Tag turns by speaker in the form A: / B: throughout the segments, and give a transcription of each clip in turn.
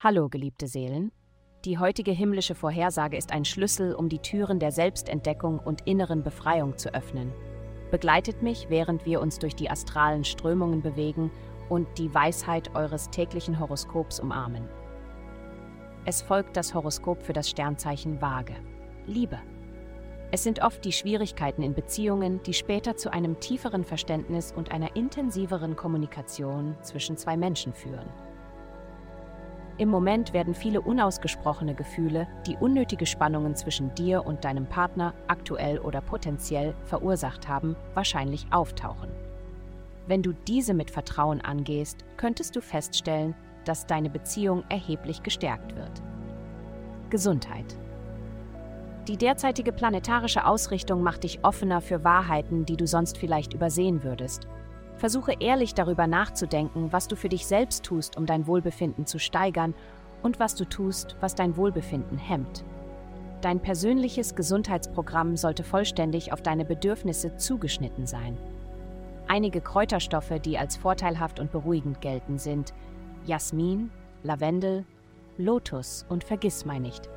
A: Hallo, geliebte Seelen. Die heutige himmlische Vorhersage ist ein Schlüssel, um die Türen der Selbstentdeckung und inneren Befreiung zu öffnen. Begleitet mich, während wir uns durch die astralen Strömungen bewegen und die Weisheit eures täglichen Horoskops umarmen. Es folgt das Horoskop für das Sternzeichen Waage. Liebe. Es sind oft die Schwierigkeiten in Beziehungen, die später zu einem tieferen Verständnis und einer intensiveren Kommunikation zwischen zwei Menschen führen. Im Moment werden viele unausgesprochene Gefühle, die unnötige Spannungen zwischen dir und deinem Partner aktuell oder potenziell verursacht haben, wahrscheinlich auftauchen. Wenn du diese mit Vertrauen angehst, könntest du feststellen, dass deine Beziehung erheblich gestärkt wird. Gesundheit. Die derzeitige planetarische Ausrichtung macht dich offener für Wahrheiten, die du sonst vielleicht übersehen würdest Versuche ehrlich darüber nachzudenken, was du für dich selbst tust, um dein Wohlbefinden zu steigern und was du tust, was dein Wohlbefinden hemmt. Dein persönliches Gesundheitsprogramm sollte vollständig auf deine Bedürfnisse zugeschnitten sein. Einige Kräuterstoffe, die als vorteilhaft und beruhigend gelten, sind Jasmin, Lavendel, Lotus und Vergissmeinnicht.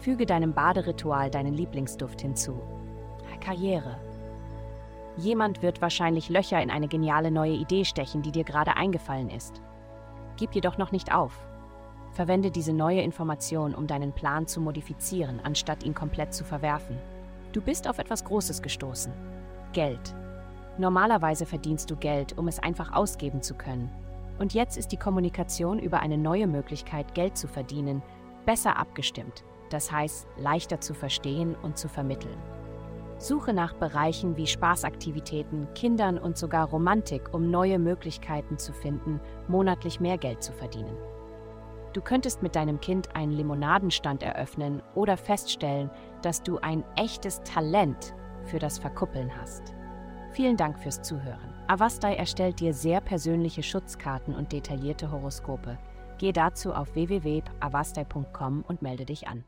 A: Füge deinem Baderitual deinen Lieblingsduft hinzu. Karriere. Jemand wird wahrscheinlich Löcher in eine geniale neue Idee stechen, die dir gerade eingefallen ist. Gib jedoch noch nicht auf. Verwende diese neue Information, um deinen Plan zu modifizieren, anstatt ihn komplett zu verwerfen. Du bist auf etwas Großes gestoßen. Geld. Normalerweise verdienst du Geld, um es einfach ausgeben zu können. Und jetzt ist die Kommunikation über eine neue Möglichkeit, Geld zu verdienen, besser abgestimmt. Das heißt, leichter zu verstehen und zu vermitteln. Suche nach Bereichen wie Spaßaktivitäten, Kindern und sogar Romantik, um neue Möglichkeiten zu finden, monatlich mehr Geld zu verdienen. Du könntest mit deinem Kind einen Limonadenstand eröffnen oder feststellen, dass du ein echtes Talent für das Verkuppeln hast. Vielen Dank fürs Zuhören. Avastai erstellt dir sehr persönliche Schutzkarten und detaillierte Horoskope. Geh dazu auf www.avastai.com und melde dich an.